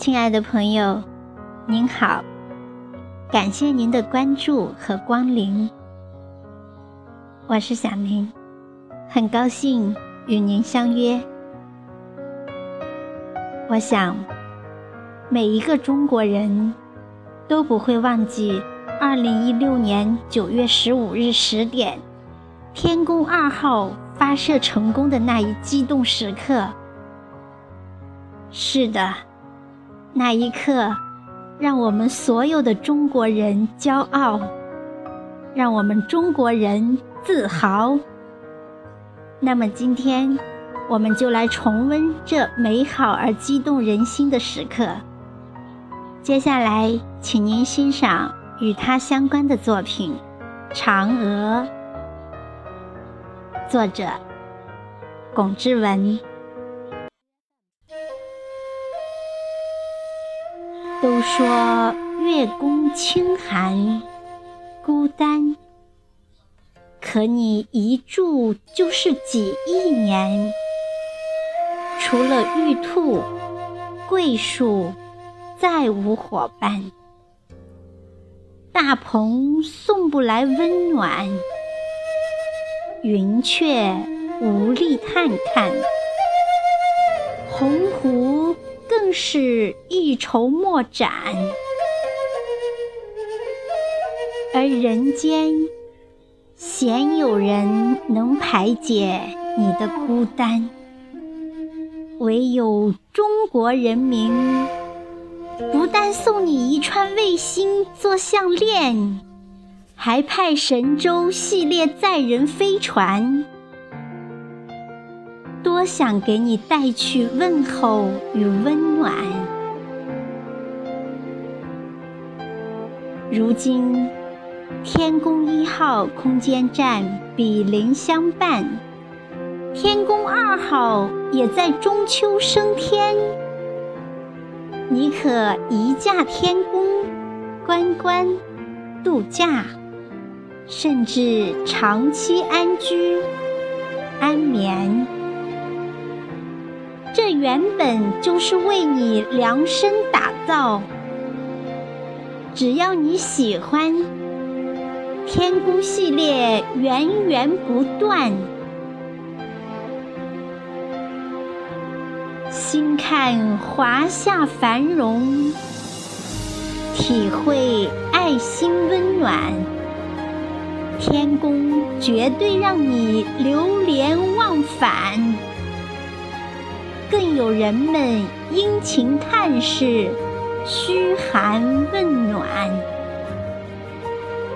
亲爱的朋友，您好，感谢您的关注和光临。我是小宁，很高兴与您相约。我想，每一个中国人都不会忘记二零一六年九月十五日十点，天宫二号发射成功的那一激动时刻。是的。那一刻，让我们所有的中国人骄傲，让我们中国人自豪。那么今天，我们就来重温这美好而激动人心的时刻。接下来，请您欣赏与它相关的作品《嫦娥》，作者龚之文。都说月宫清寒，孤单。可你一住就是几亿年，除了玉兔、桂树，再无伙伴。大鹏送不来温暖，云雀无力探看，鸿鹄。更是一筹莫展，而人间鲜有人能排解你的孤单，唯有中国人民，不但送你一串卫星做项链，还派神舟系列载人飞船。我想给你带去问候与温暖。如今，天宫一号空间站比邻相伴，天宫二号也在中秋升天。你可移驾天宫，观光、度假，甚至长期安居、安眠。这原本就是为你量身打造，只要你喜欢，天宫系列源源不断，心看华夏繁荣，体会爱心温暖，天宫绝对让你流连忘返。更有人们殷勤探视，嘘寒问暖，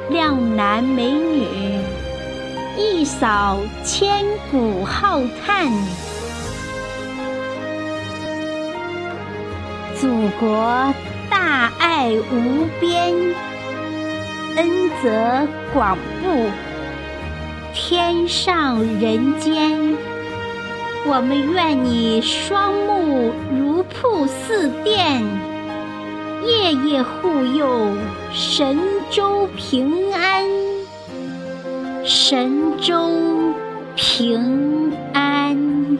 靓男美女一扫千古浩叹。祖国大爱无边，恩泽广布，天上人间。我们愿你双目如瀑似电，夜夜护佑神州平安，神州平安。